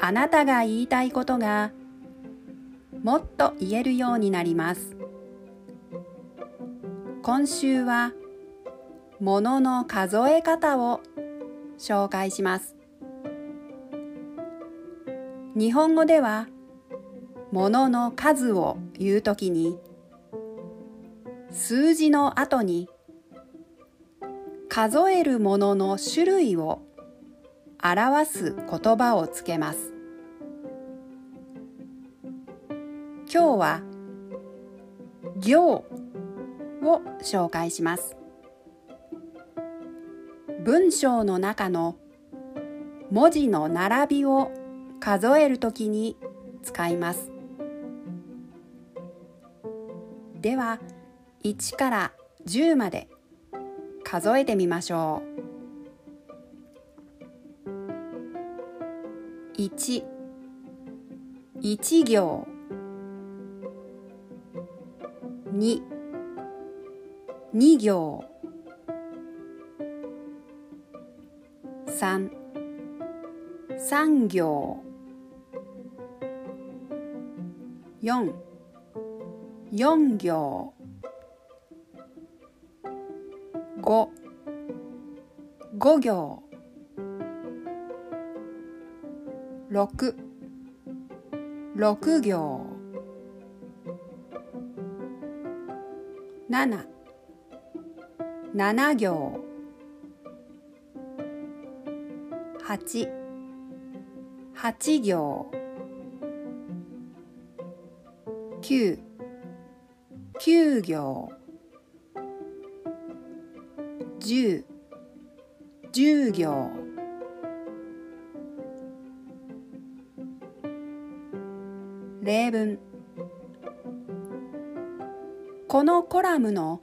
あなたが言いたいことがもっと言えるようになります。今週は物のの数え方を紹介します。日本語では物の数を言うときに数字の後に数えるものの種類を表す言葉をつけます。今日は行を紹介します。文章の中の文字の並びを数えるときに使います。では1から10まで数えてみましょう。1 1行。2 2行。3 3行。4 4行。5 5行。六。六行。七。七行。八。八行。九。九行。十。十行。例文このコラムの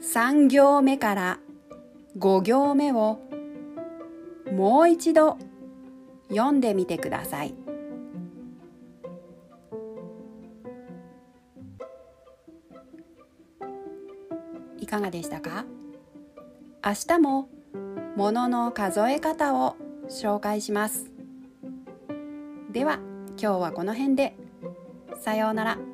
3行目から5行目をもう一度読んでみてください。いかがでしたか？明日も物の数え方を紹介します。では今日はこの辺でさようなら。